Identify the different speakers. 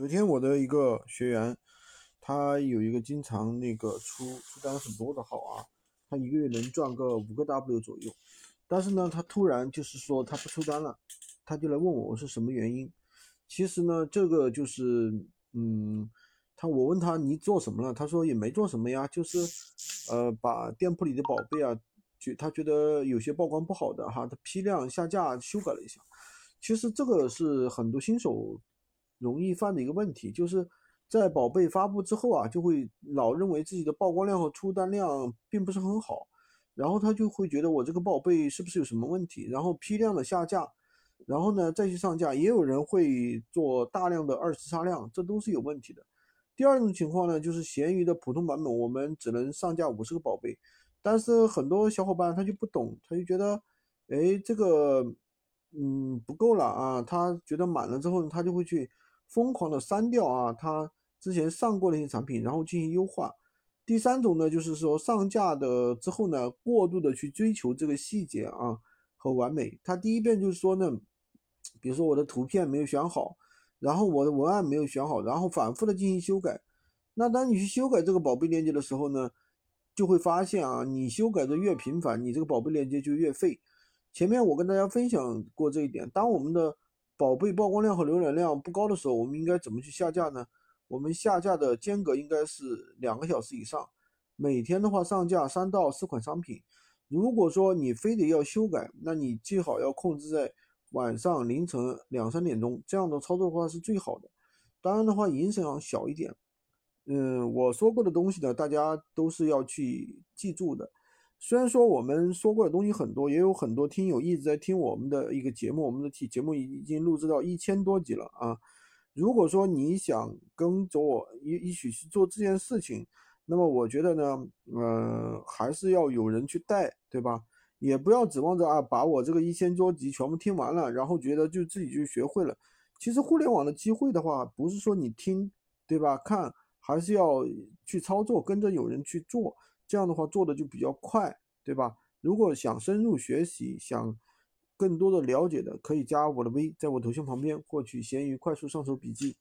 Speaker 1: 昨天我的一个学员，他有一个经常那个出出单很多的号啊，他一个月能赚个五个 W 左右，但是呢，他突然就是说他不出单了，他就来问我我是什么原因。其实呢，这个就是嗯，他我问他你做什么了，他说也没做什么呀，就是呃把店铺里的宝贝啊，就他觉得有些曝光不好的哈，他批量下架修改了一下。其实这个是很多新手。容易犯的一个问题，就是在宝贝发布之后啊，就会老认为自己的曝光量和出单量并不是很好，然后他就会觉得我这个宝贝是不是有什么问题，然后批量的下架，然后呢再去上架。也有人会做大量的二次杀量，这都是有问题的。第二种情况呢，就是闲鱼的普通版本，我们只能上架五十个宝贝，但是很多小伙伴他就不懂，他就觉得，哎，这个嗯不够了啊，他觉得满了之后，他就会去。疯狂的删掉啊，他之前上过的一些产品，然后进行优化。第三种呢，就是说上架的之后呢，过度的去追求这个细节啊和完美。他第一遍就是说呢，比如说我的图片没有选好，然后我的文案没有选好，然后反复的进行修改。那当你去修改这个宝贝链接的时候呢，就会发现啊，你修改的越频繁，你这个宝贝链接就越废。前面我跟大家分享过这一点，当我们的宝贝曝光量和浏览量不高的时候，我们应该怎么去下架呢？我们下架的间隔应该是两个小时以上，每天的话上架三到四款商品。如果说你非得要修改，那你最好要控制在晚上凌晨两三点钟，这样的操作的话是最好的。当然的话，影响小一点。嗯，我说过的东西呢，大家都是要去记住的。虽然说我们说过的东西很多，也有很多听友一直在听我们的一个节目，我们的节节目已经录制到一千多集了啊。如果说你想跟着我一一起去做这件事情，那么我觉得呢，呃，还是要有人去带，对吧？也不要指望着啊，把我这个一千多集全部听完了，然后觉得就自己就学会了。其实互联网的机会的话，不是说你听，对吧？看还是要去操作，跟着有人去做。这样的话做的就比较快，对吧？如果想深入学习，想更多的了解的，可以加我的微，在我头像旁边获取闲鱼快速上手笔记。